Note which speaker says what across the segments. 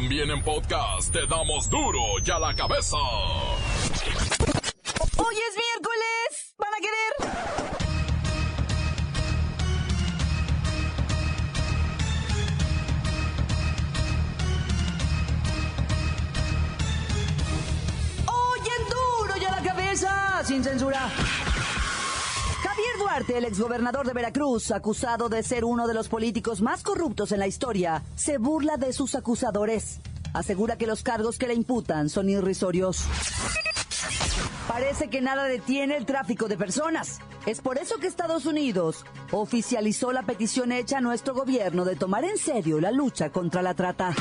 Speaker 1: También en podcast te damos duro y a la cabeza.
Speaker 2: Hoy es miércoles. ¿Van a querer? Hoy en duro y a la cabeza. Sin censura. Duarte, el exgobernador de Veracruz, acusado de ser uno de los políticos más corruptos en la historia, se burla de sus acusadores. Asegura que los cargos que le imputan son irrisorios. Parece que nada detiene el tráfico de personas. Es por eso que Estados Unidos oficializó la petición hecha a nuestro gobierno de tomar en serio la lucha contra la trata.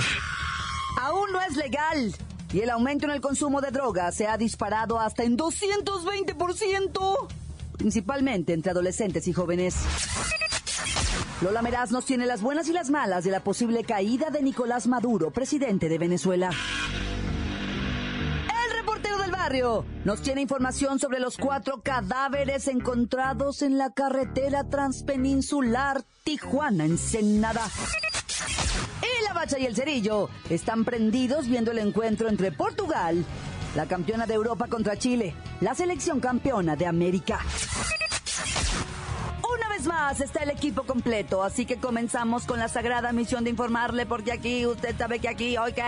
Speaker 2: Aún no es legal y el aumento en el consumo de drogas se ha disparado hasta en 220%, principalmente entre adolescentes y jóvenes. Lola Meraz nos tiene las buenas y las malas de la posible caída de Nicolás Maduro, presidente de Venezuela. El reportero del barrio nos tiene información sobre los cuatro cadáveres encontrados en la carretera transpeninsular Tijuana-Ensenada. Y la bacha y el cerillo están prendidos viendo el encuentro entre Portugal, la campeona de Europa contra Chile, la selección campeona de América. Una vez más está el equipo completo, así que comenzamos con la sagrada misión de informarle, porque aquí usted sabe que aquí hoy qué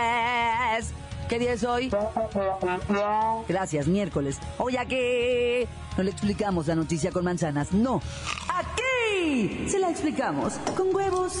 Speaker 2: es. ¿Qué día es hoy? Gracias, miércoles. Hoy aquí no le explicamos la noticia con manzanas, no. Aquí se la explicamos con huevos.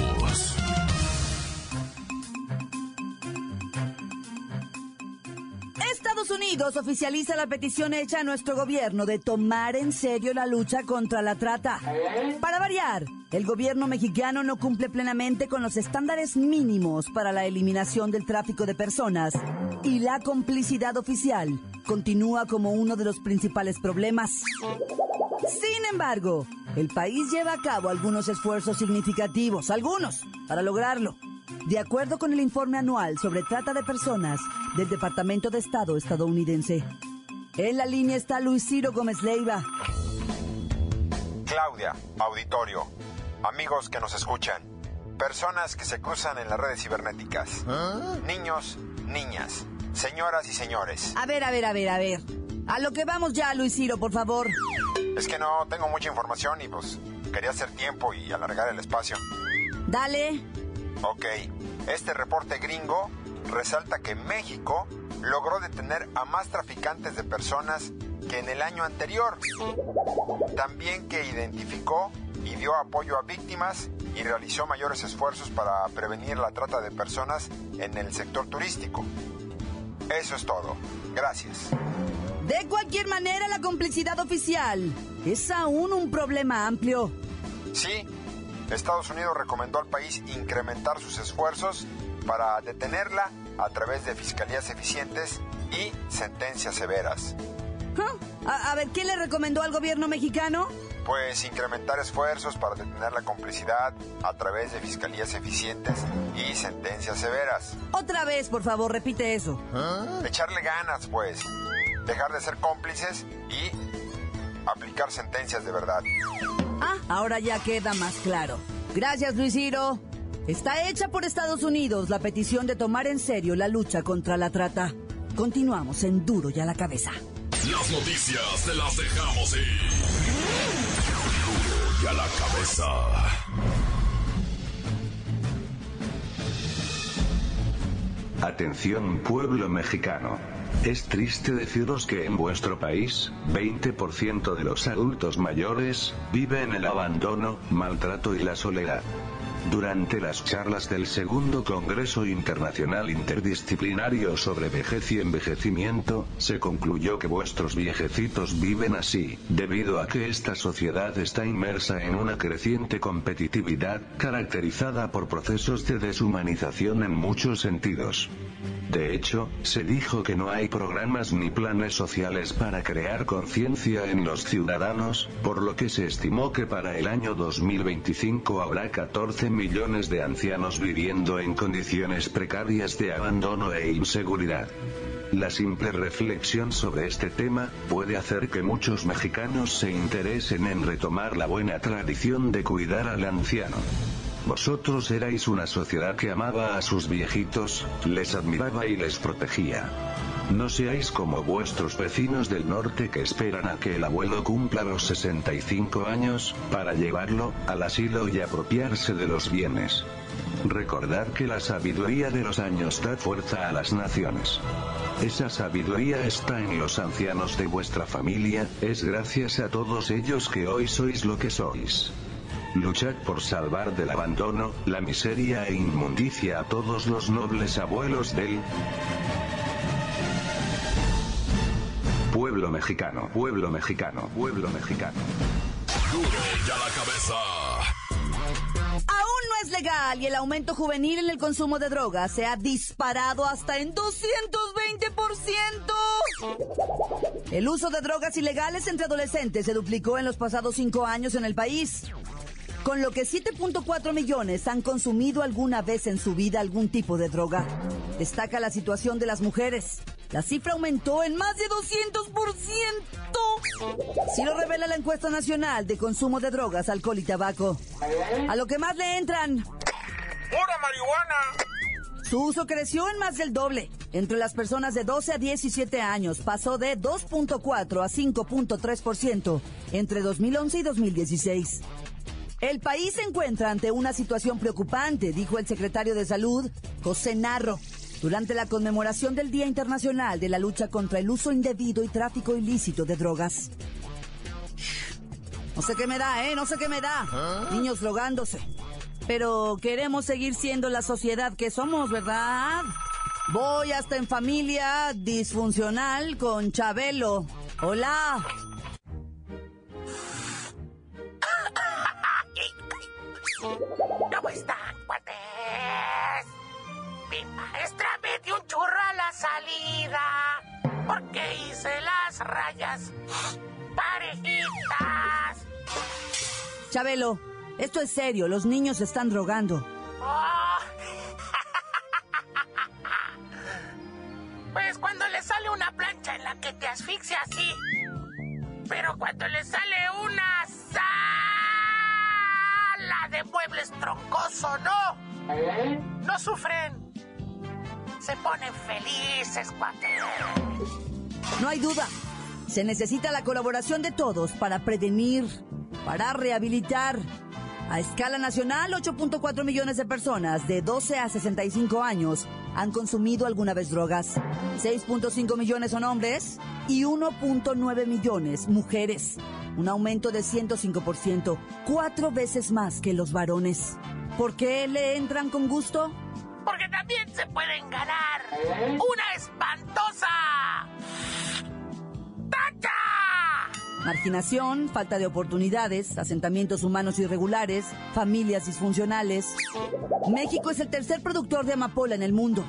Speaker 2: Estados Unidos oficializa la petición hecha a nuestro gobierno de tomar en serio la lucha contra la trata. Para variar, el gobierno mexicano no cumple plenamente con los estándares mínimos para la eliminación del tráfico de personas y la complicidad oficial continúa como uno de los principales problemas. Sin embargo, el país lleva a cabo algunos esfuerzos significativos, algunos, para lograrlo. De acuerdo con el informe anual sobre trata de personas del Departamento de Estado estadounidense. En la línea está Luis Ciro Gómez Leiva.
Speaker 3: Claudia, auditorio, amigos que nos escuchan, personas que se cruzan en las redes cibernéticas, niños, niñas, señoras y señores.
Speaker 2: A ver, a ver, a ver, a ver. A lo que vamos ya, Luis Ciro, por favor.
Speaker 3: Es que no tengo mucha información y pues quería hacer tiempo y alargar el espacio.
Speaker 2: Dale.
Speaker 3: Ok, este reporte gringo resalta que México logró detener a más traficantes de personas que en el año anterior. También que identificó y dio apoyo a víctimas y realizó mayores esfuerzos para prevenir la trata de personas en el sector turístico. Eso es todo. Gracias.
Speaker 2: De cualquier manera, la complicidad oficial es aún un problema amplio.
Speaker 3: Sí, Estados Unidos recomendó al país incrementar sus esfuerzos para detenerla a través de fiscalías eficientes y sentencias severas.
Speaker 2: A, a ver, ¿qué le recomendó al gobierno mexicano?
Speaker 3: Pues incrementar esfuerzos para detener la complicidad a través de fiscalías eficientes y sentencias severas.
Speaker 2: Otra vez, por favor, repite eso.
Speaker 3: Echarle ganas, pues. Dejar de ser cómplices y aplicar sentencias de verdad.
Speaker 2: Ah, ahora ya queda más claro. Gracias, Luis Ciro. Está hecha por Estados Unidos la petición de tomar en serio la lucha contra la trata. Continuamos en Duro y a la cabeza.
Speaker 1: Las noticias te las dejamos ir. Duro y a la cabeza.
Speaker 4: Atención pueblo mexicano. Es triste deciros que en vuestro país, 20% de los adultos mayores, vive en el abandono, maltrato y la soledad. Durante las charlas del segundo Congreso Internacional Interdisciplinario sobre Vejez y Envejecimiento, se concluyó que vuestros viejecitos viven así, debido a que esta sociedad está inmersa en una creciente competitividad, caracterizada por procesos de deshumanización en muchos sentidos. De hecho, se dijo que no hay hay programas ni planes sociales para crear conciencia en los ciudadanos, por lo que se estimó que para el año 2025 habrá 14 millones de ancianos viviendo en condiciones precarias de abandono e inseguridad. La simple reflexión sobre este tema, puede hacer que muchos mexicanos se interesen en retomar la buena tradición de cuidar al anciano. Vosotros erais una sociedad que amaba a sus viejitos, les admiraba y les protegía. No seáis como vuestros vecinos del norte que esperan a que el abuelo cumpla los 65 años, para llevarlo al asilo y apropiarse de los bienes. Recordad que la sabiduría de los años da fuerza a las naciones. Esa sabiduría está en los ancianos de vuestra familia, es gracias a todos ellos que hoy sois lo que sois. Luchad por salvar del abandono, la miseria e inmundicia a todos los nobles abuelos del pueblo mexicano, pueblo mexicano, pueblo mexicano.
Speaker 1: Duro la cabeza.
Speaker 2: Aún no es legal y el aumento juvenil en el consumo de drogas se ha disparado hasta en 220%. El uso de drogas ilegales entre adolescentes se duplicó en los pasados cinco años en el país. Con lo que 7.4 millones han consumido alguna vez en su vida algún tipo de droga. Destaca la situación de las mujeres. La cifra aumentó en más de 200%. Si lo revela la encuesta nacional de consumo de drogas, alcohol y tabaco. A lo que más le entran.
Speaker 5: ¡Pura marihuana!
Speaker 2: Su uso creció en más del doble. Entre las personas de 12 a 17 años pasó de 2.4 a 5.3% entre 2011 y 2016. El país se encuentra ante una situación preocupante, dijo el secretario de Salud, José Narro, durante la conmemoración del Día Internacional de la Lucha contra el Uso Indebido y Tráfico Ilícito de Drogas. No sé qué me da, ¿eh? No sé qué me da. Niños drogándose. Pero queremos seguir siendo la sociedad que somos, ¿verdad? Voy hasta en familia disfuncional con Chabelo. Hola.
Speaker 5: ¿Cómo están, cuates? Mi maestra me dio un churro a la salida porque hice las rayas parejitas.
Speaker 2: Chabelo, esto es serio, los niños se están drogando.
Speaker 5: Oh. Pues cuando le sale una plancha en la que te asfixia así. Pero cuando le sale una sala de muebles troncoso, no. No sufren. Se ponen felices, cuates.
Speaker 2: No hay duda. Se necesita la colaboración de todos para prevenir, para rehabilitar. A escala nacional, 8.4 millones de personas de 12 a 65 años han consumido alguna vez drogas. 6.5 millones son hombres y 1.9 millones mujeres. Un aumento de 105%, cuatro veces más que los varones. ¿Por qué le entran con gusto?
Speaker 5: Porque también se pueden ganar una espantosa tacha.
Speaker 2: Marginación, falta de oportunidades, asentamientos humanos irregulares, familias disfuncionales. México es el tercer productor de amapola en el mundo.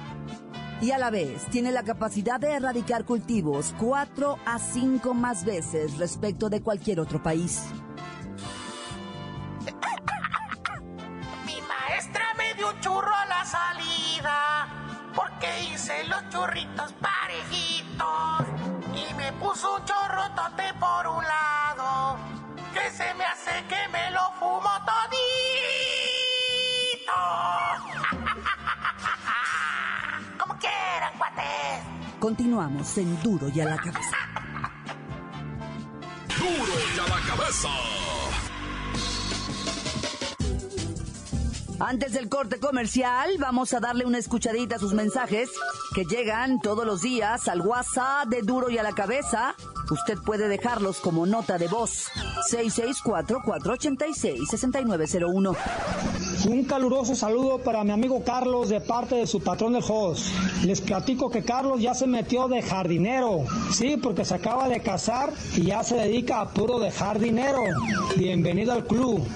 Speaker 2: Y a la vez tiene la capacidad de erradicar cultivos cuatro a cinco más veces respecto de cualquier otro país.
Speaker 5: Porque hice los churritos parejitos y me puso un chorro tote por un lado que se me hace que me lo fumo todito. Como quieran, cuates.
Speaker 2: Continuamos en Duro y a la cabeza.
Speaker 1: Duro y a la cabeza.
Speaker 2: Antes del corte comercial, vamos a darle una escuchadita a sus mensajes que llegan todos los días al WhatsApp de Duro y a la Cabeza. Usted puede dejarlos como nota de voz. 664-486-6901.
Speaker 6: Un caluroso saludo para mi amigo Carlos de parte de su patrón del host. Les platico que Carlos ya se metió de jardinero. Sí, porque se acaba de casar y ya se dedica a puro de jardinero. Bienvenido al club.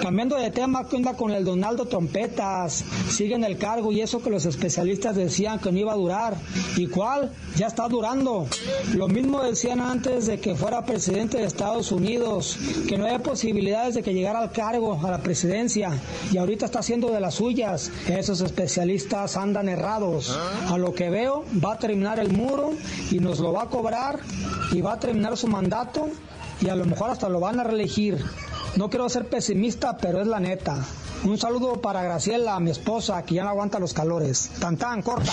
Speaker 6: Cambiando de tema, ¿qué onda con el Donaldo Trompetas? Sigue en el cargo y eso que los especialistas decían que no iba a durar. ¿Y cuál? Ya está durando. Lo mismo decían antes de que fuera presidente de Estados Unidos, que no había posibilidades de que llegara al cargo, a la presidencia. Y ahorita está haciendo de las suyas. Esos especialistas andan errados. A lo que veo, va a terminar el muro y nos lo va a cobrar y va a terminar su mandato y a lo mejor hasta lo van a reelegir. No quiero ser pesimista, pero es la neta. Un saludo para Graciela, mi esposa, que ya no aguanta los calores. Tan tan, corta.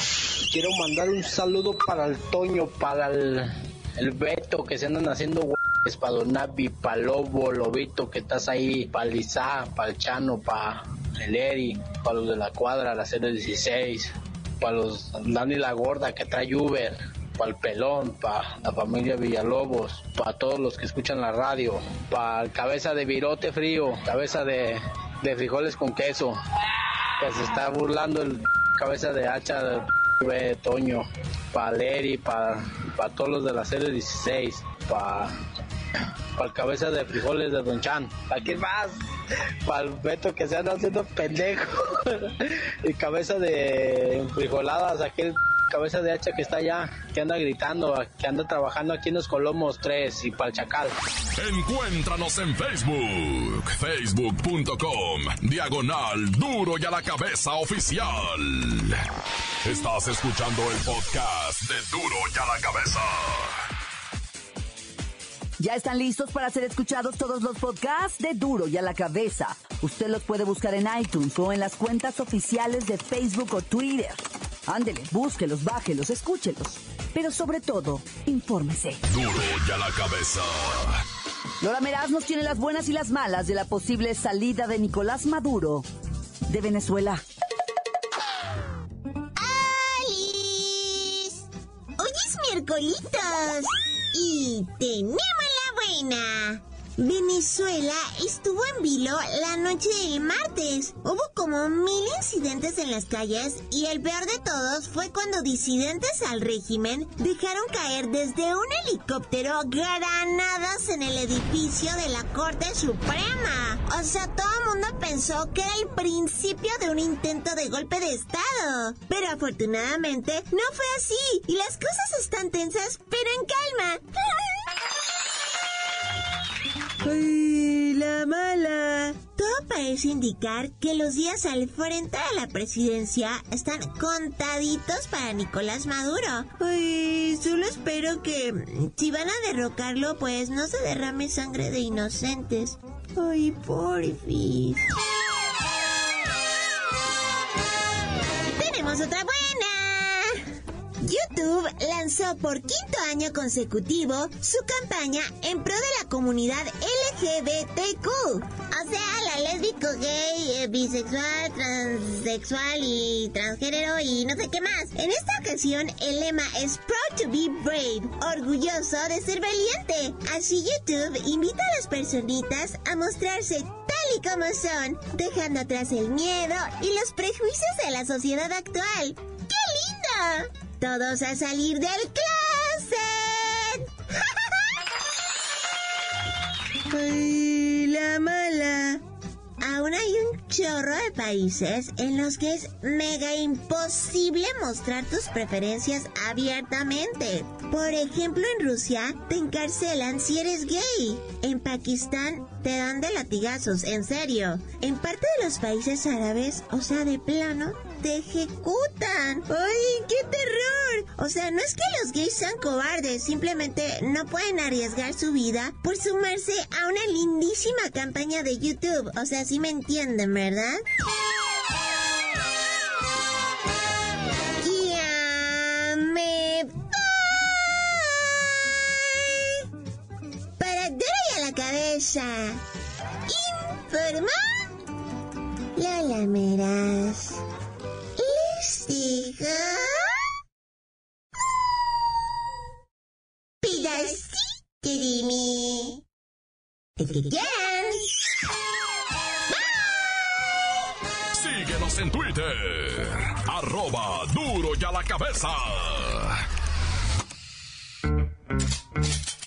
Speaker 7: Quiero mandar un saludo para el Toño, para el, el Beto, que se andan haciendo güeyes, para Don Navi, para Lobo, Lobito, que estás ahí, para Lizá, para el Chano, para el Eri, para los de la cuadra, la 016, para los Dani la Gorda, que trae Uber, para el pelón, para la familia Villalobos, para todos los que escuchan la radio, para el cabeza de virote frío, cabeza de, frijoles con queso, que se está burlando el cabeza de hacha de Toño, para Leri, para, para todos los de la serie 16, para para el cabeza de frijoles de Don Chan. ¿Para quién más? Para el Beto que se anda haciendo pendejo. y cabeza de frijoladas, aquel cabeza de hacha que está allá, que anda gritando, que anda trabajando aquí en los Colomos 3 y para el Chacal.
Speaker 1: Encuéntranos en Facebook, facebook.com, diagonal duro y a la cabeza oficial. Estás escuchando el podcast de duro y a la cabeza.
Speaker 2: Ya están listos para ser escuchados todos los podcasts de Duro y a la cabeza. Usted los puede buscar en iTunes o en las cuentas oficiales de Facebook o Twitter. Ándele, búsquelos, bájelos, escúchelos. Pero sobre todo, infórmese.
Speaker 1: Duro y a la cabeza.
Speaker 2: Lola Meraz nos tiene las buenas y las malas de la posible salida de Nicolás Maduro de Venezuela.
Speaker 8: ¡Alice! Hoy es miércoles y tenemos la buena. Venezuela estuvo en vilo la noche del martes. Hubo como mil incidentes en las calles y el peor de todos fue cuando disidentes al régimen dejaron caer desde un helicóptero granadas en el edificio de la Corte Suprema. O sea, todo el mundo pensó que era el principio de un intento de golpe de Estado. Pero afortunadamente no fue así y las cosas están tensas, pero en calma. ¡Ay, la mala! Todo parece indicar que los días al frente de la presidencia están contaditos para Nicolás Maduro. Ay, solo espero que si van a derrocarlo, pues no se derrame sangre de inocentes. Ay, porfis. Tenemos otra buena. YouTube lanzó por quinto año consecutivo su campaña en pro de la comunidad LGBTQ. O sea, la lésbico, gay, eh, bisexual, transexual y transgénero y no sé qué más. En esta ocasión, el lema es Proud to be brave, orgulloso de ser valiente. Así YouTube invita a las personitas a mostrarse tal y como son, dejando atrás el miedo y los prejuicios de la sociedad actual. ¡Qué linda! Todos a salir del closet. Ay, la mala. Aún hay un chorro de países en los que es mega imposible mostrar tus preferencias abiertamente. Por ejemplo, en Rusia te encarcelan si eres gay. En Pakistán te dan de latigazos, en serio. En parte de los países árabes, o sea, de plano, te ejecutan. ¡Ay, qué terror! O sea, no es que los gays sean cobardes, simplemente no pueden arriesgar su vida por sumarse a una lindísima campaña de YouTube. O sea, sí me entienden, ¿verdad? Ya. Para dar a la cabeza. Informa. Lola Meras. Les digo. Pedacito de mí. El que quieran.
Speaker 1: Síguenos en Twitter. Arroba duro y a la cabeza.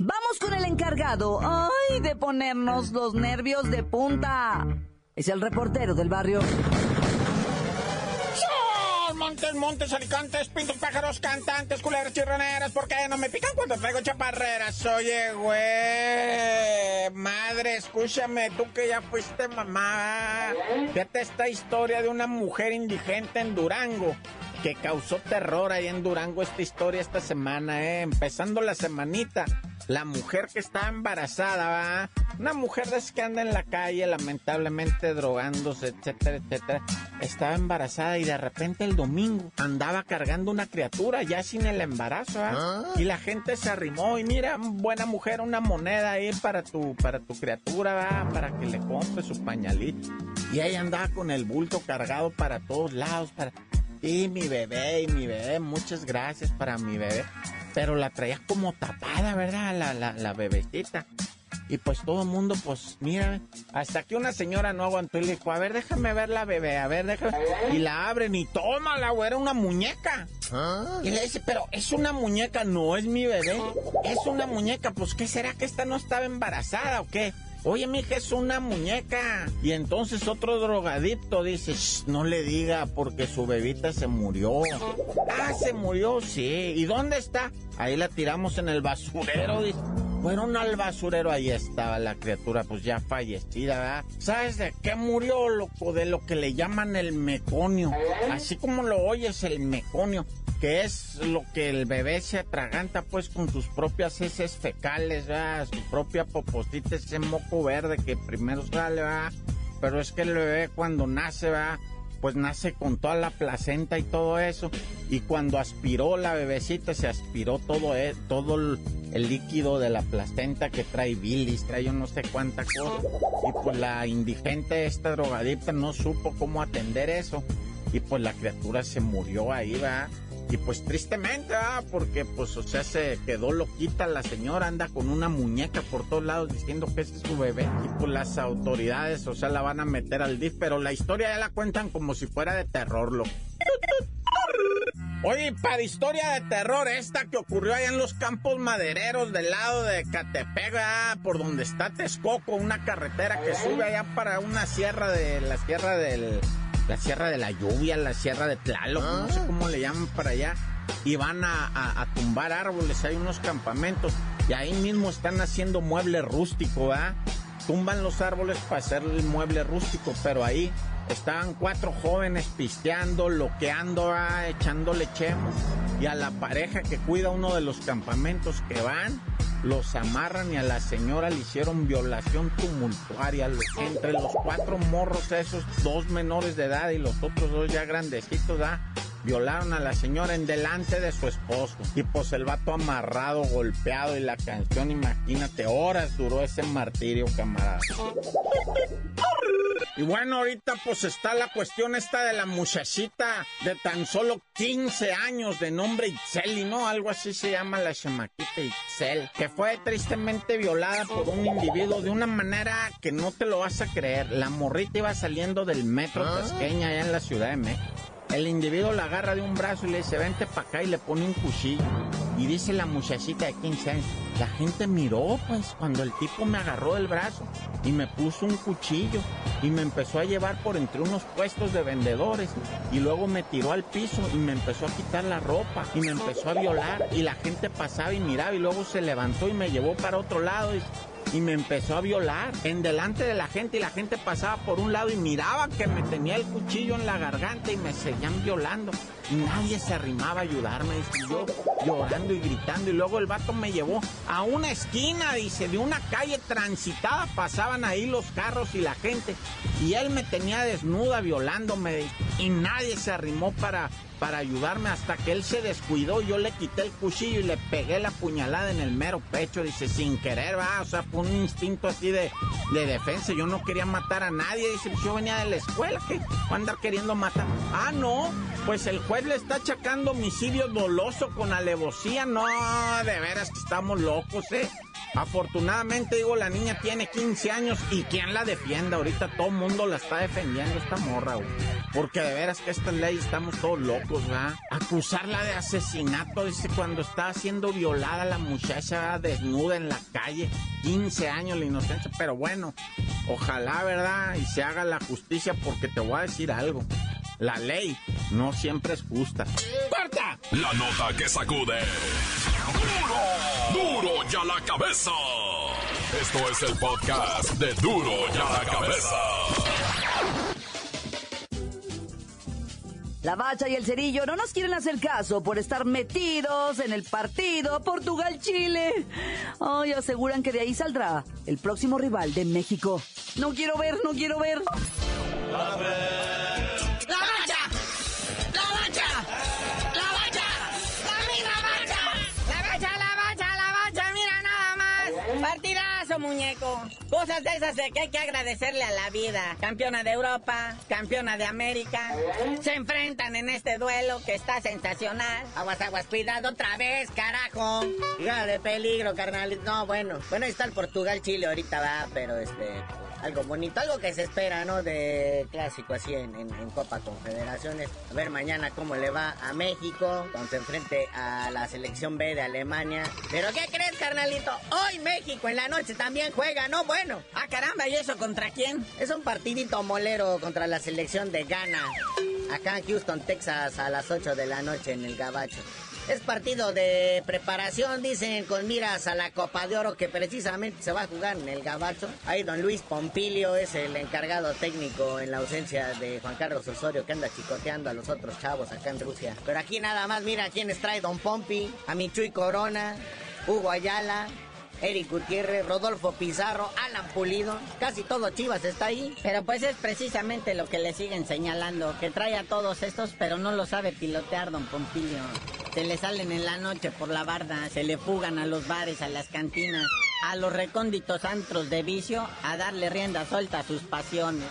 Speaker 2: Vamos con el encargado, ay, de ponernos los nervios de punta. es el reportero del barrio.
Speaker 9: Montes, montes, alicantes, pintos, pájaros, cantantes, culeras, chirroneras, ¿por qué no me pican cuando traigo chaparreras? Oye, güey, madre, escúchame, tú que ya fuiste mamá, fíjate esta historia de una mujer indigente en Durango que causó terror ahí en Durango esta historia esta semana, eh, empezando la semanita la mujer que está embarazada, ¿va? Una mujer de que anda en la calle, lamentablemente drogándose, etcétera, etcétera. Estaba embarazada y de repente el domingo andaba cargando una criatura ya sin el embarazo. ¿Ah? Y la gente se arrimó y mira, buena mujer, una moneda ahí para tu, para tu criatura, ¿va? Para que le compre su pañalito. Y ella andaba con el bulto cargado para todos lados, para... Y mi bebé, y mi bebé, muchas gracias para mi bebé pero la traía como tapada, ¿verdad? La, la, la bebecita. Y pues todo el mundo, pues, mira, hasta que una señora no aguantó y le dijo, a ver, déjame ver la bebé, a ver, déjame. Y la abren y tómala, güey, era una muñeca. ¿Ah? Y le dice, pero es una muñeca, no es mi bebé, es una muñeca, pues, ¿qué será que esta no estaba embarazada o qué? Oye, mija, es una muñeca. Y entonces otro drogadicto dice, no le diga porque su bebita se murió. Ah, se murió, sí. ¿Y dónde está? Ahí la tiramos en el basurero, dice. Fueron al basurero, ahí estaba la criatura, pues ya fallecida, ¿verdad? ¿Sabes de qué murió, loco? De lo que le llaman el meconio. Así como lo oyes, el meconio que es lo que el bebé se atraganta pues con sus propias heces fecales, ¿verdad? su propia poposita, ese moco verde que primero sale, ¿verdad? pero es que el bebé cuando nace, va pues nace con toda la placenta y todo eso, y cuando aspiró la bebecita se aspiró todo, eh, todo el, líquido de la placenta que trae bilis, trae yo no sé cuánta cosa, y pues la indigente, esta drogadicta, no supo cómo atender eso, y pues la criatura se murió ahí, va y pues tristemente, ah, porque pues, o sea, se quedó loquita la señora, anda con una muñeca por todos lados diciendo que ese es su bebé. Y pues las autoridades, o sea, la van a meter al DIF, pero la historia ya la cuentan como si fuera de terror, lo. Oye, para historia de terror, esta que ocurrió allá en los campos madereros del lado de Catepec, ah, por donde está Texcoco, una carretera que sube allá para una sierra de la sierra del la Sierra de la Lluvia, la Sierra de Tlaloc, no sé ah. cómo le llaman para allá, y van a, tumbar árboles, hay unos campamentos, y ahí mismo están haciendo mueble rústico, ¿verdad? Tumban los árboles para hacer el mueble rústico, pero ahí estaban cuatro jóvenes pisteando, loqueando, echándole chemos, y a la pareja que cuida uno de los campamentos que van, los amarran y a la señora le hicieron violación tumultuaria. Entre los cuatro morros esos, dos menores de edad y los otros dos ya grandecitos, ¿ah? Violaron a la señora en delante de su esposo. Y pues el vato amarrado, golpeado y la canción, imagínate, horas duró ese martirio, camarada. Y bueno, ahorita pues está la cuestión esta de la muchachita de tan solo 15 años de nombre Itzel, ¿no? Algo así se llama la chamaquita Itzel, que fue tristemente violada por un individuo de una manera que no te lo vas a creer. La morrita iba saliendo del metro ah. Tasqueña allá en la Ciudad de México. El individuo la agarra de un brazo y le dice, vente para acá y le pone un cuchillo. Y dice la muchachita de 15 años, la gente miró pues cuando el tipo me agarró del brazo y me puso un cuchillo y me empezó a llevar por entre unos puestos de vendedores y luego me tiró al piso y me empezó a quitar la ropa y me empezó a violar y la gente pasaba y miraba y luego se levantó y me llevó para otro lado y y me empezó a violar en delante de la gente y la gente pasaba por un lado y miraba que me tenía el cuchillo en la garganta y me seguían violando. Y nadie se arrimaba a ayudarme, y yo llorando y gritando y luego el vato me llevó a una esquina, dice, de una calle transitada, pasaban ahí los carros y la gente y él me tenía desnuda violándome y nadie se arrimó para para ayudarme hasta que él se descuidó. Yo le quité el cuchillo y le pegué la puñalada en el mero pecho. Dice, sin querer, va. O sea, fue un instinto así de, de defensa. Yo no quería matar a nadie. Dice, yo venía de la escuela. que va a andar queriendo matar? Ah, no. Pues el juez le está achacando homicidio doloso con alevosía. No, de veras que estamos locos, ¿eh? Afortunadamente, digo, la niña tiene 15 años y ¿quién la defiende? Ahorita todo mundo la está defendiendo esta morra, güey. Porque de veras que esta ley estamos todos locos, ¿verdad? Acusarla de asesinato, dice, cuando está siendo violada la muchacha desnuda en la calle. 15 años la inocencia, pero bueno, ojalá, ¿verdad? Y se haga la justicia porque te voy a decir algo. La ley no siempre es justa. ¡Corta!
Speaker 1: La nota que sacude. ¡Duro! ¡Duro ya la cabeza! Esto es el podcast de Duro ya la cabeza.
Speaker 2: La Bacha y el Cerillo no nos quieren hacer caso por estar metidos en el partido Portugal-Chile. Ay, aseguran que de ahí saldrá el próximo rival de México. No quiero ver, no quiero ver.
Speaker 5: ¡La bacha!
Speaker 10: Muñeco. Cosas de esas de que hay que agradecerle a la vida. Campeona de Europa, campeona de América. Se enfrentan en este duelo que está sensacional.
Speaker 11: Aguas, aguas, cuidado otra vez, carajo. Hija de peligro, carnal. No, bueno. Bueno, ahí está el Portugal-Chile ahorita va, pero este algo bonito, algo que se espera, ¿no? De clásico así en, Copa Confederaciones. A ver mañana cómo le va a México cuando se enfrente a la selección B de Alemania. Pero ¿qué crees, carnalito? Hoy México en la noche también juega, ¿no? Bueno.
Speaker 10: Ah, caramba, ¿y eso contra quién?
Speaker 11: Es un partidito molero contra la selección de Ghana. Acá en Houston, Texas, a las 8 de la noche en el Gabacho. Es partido de preparación, dicen, con miras a la Copa de Oro que precisamente se va a jugar en el Gabacho. Ahí don Luis Pompilio es el encargado técnico en la ausencia de Juan Carlos Osorio que anda chicoteando a los otros chavos acá en Rusia. Pero aquí nada más, mira quiénes trae don Pompi, a Michuy Corona, Hugo Ayala, Eric Gutiérrez, Rodolfo Pizarro, Alan Pulido, casi todo Chivas está ahí.
Speaker 10: Pero pues es precisamente lo que le siguen señalando, que trae a todos estos, pero no lo sabe pilotear don Pompilio. Se le salen en la noche por la barda, se le fugan a los bares, a las cantinas, a los recónditos antros de vicio, a darle rienda suelta a sus pasiones.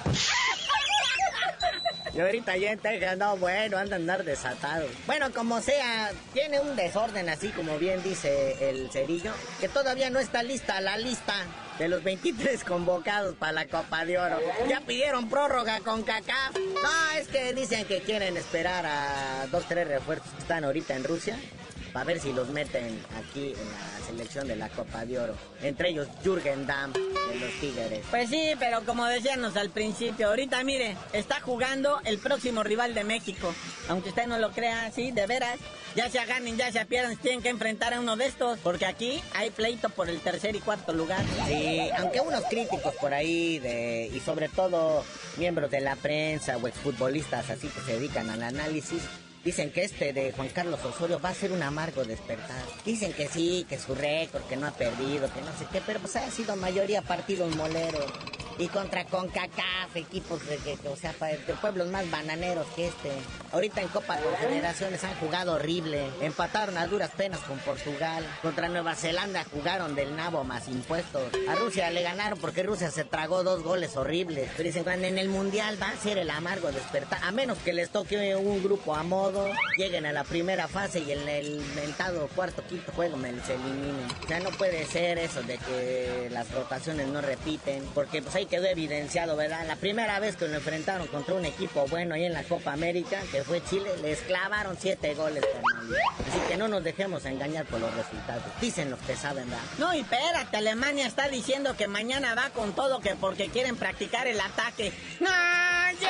Speaker 11: Y ahorita ya Texas, no, bueno, anda a andar desatado. Bueno, como sea, tiene un desorden así como bien dice el cerillo, que todavía no está lista la lista de los 23 convocados para la Copa de Oro. Ya pidieron prórroga con CACAF. No, es que dicen que quieren esperar a dos, tres refuerzos que están ahorita en Rusia para ver si los meten aquí en la selección de la Copa de Oro. Entre ellos Jürgen Damm de los Tigres.
Speaker 10: Pues sí, pero como decíamos al principio, ahorita mire, está jugando el próximo rival de México. Aunque usted no lo crea, sí, de veras. Ya se ganen, ya se pierdan, tienen que enfrentar a uno de estos. Porque aquí hay pleito por el tercer y cuarto lugar.
Speaker 11: Sí, aunque unos críticos por ahí, de, y sobre todo miembros de la prensa o exfutbolistas así que se dedican al análisis, Dicen que este de Juan Carlos Osorio va a ser un amargo despertar. Dicen que sí, que su récord, que no ha perdido, que no sé qué, pero pues ha sido mayoría partidos moleros. Y contra CONCACAF, equipos de, que, o sea, de pueblos más bananeros que este. Ahorita en Copa Confederaciones han jugado horrible. Empataron a duras penas con Portugal. Contra Nueva Zelanda jugaron del nabo más impuestos. A Rusia le ganaron porque Rusia se tragó dos goles horribles. Pero dicen, cuando en el Mundial va a ser el amargo despertar. A menos que les toque un grupo a modo, lleguen a la primera fase y en el mentado cuarto, quinto juego me se eliminen. O sea, no puede ser eso de que las rotaciones no repiten. Porque pues ahí quedó evidenciado, ¿verdad? La primera vez que lo enfrentaron contra un equipo bueno ahí en la Copa América, que fue Chile, les clavaron siete goles, Fernando. Así que no nos dejemos engañar por los resultados. Dicen los que saben, ¿verdad?
Speaker 10: No, y espérate, Alemania está diciendo que mañana va con todo, que porque quieren practicar el ataque. ¡No, ya!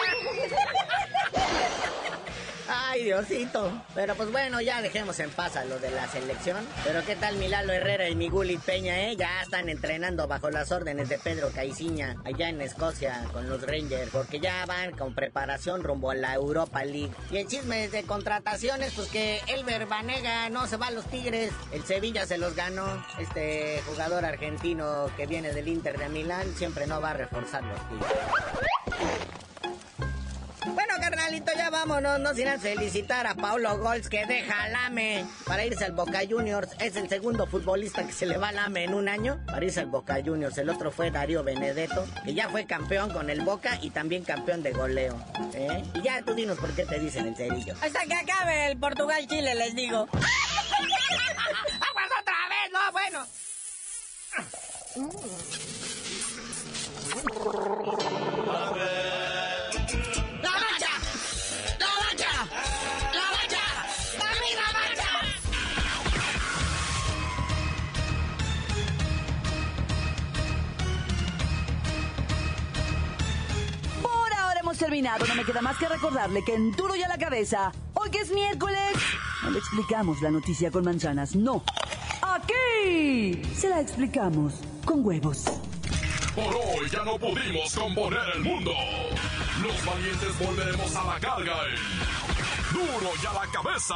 Speaker 11: Ay, Diosito. Pero pues bueno, ya dejemos en paz a lo de la selección. Pero qué tal Milalo Herrera y Migulit Peña, ¿eh? Ya están entrenando bajo las órdenes de Pedro Caiciña allá en Escocia con los Rangers. Porque ya van con preparación rumbo a la Europa League. Y en chismes de contrataciones, pues que Elber Banega no se va a los Tigres. El Sevilla se los ganó. Este jugador argentino que viene del Inter de Milán siempre no va a reforzar los Tigres. Carnalito, ya vámonos. No sin antes felicitar a Paulo Golds que deja al AME para irse al Boca Juniors. Es el segundo futbolista que se le va al AME en un año para irse al Boca Juniors. El otro fue Darío Benedetto, que ya fue campeón con el Boca y también campeón de goleo. ¿eh? Y ya tú dinos por qué te dicen el cerillo.
Speaker 10: Hasta que acabe el Portugal-Chile, les digo.
Speaker 5: ¡Aguas otra vez! No, bueno.
Speaker 2: terminado. No me queda más que recordarle que en Duro y a la cabeza, hoy que es miércoles, no le explicamos la noticia con manzanas, no. Aquí se la explicamos con huevos.
Speaker 1: Por hoy ya no pudimos componer el mundo. Los valientes volveremos a la carga en Duro y a la cabeza.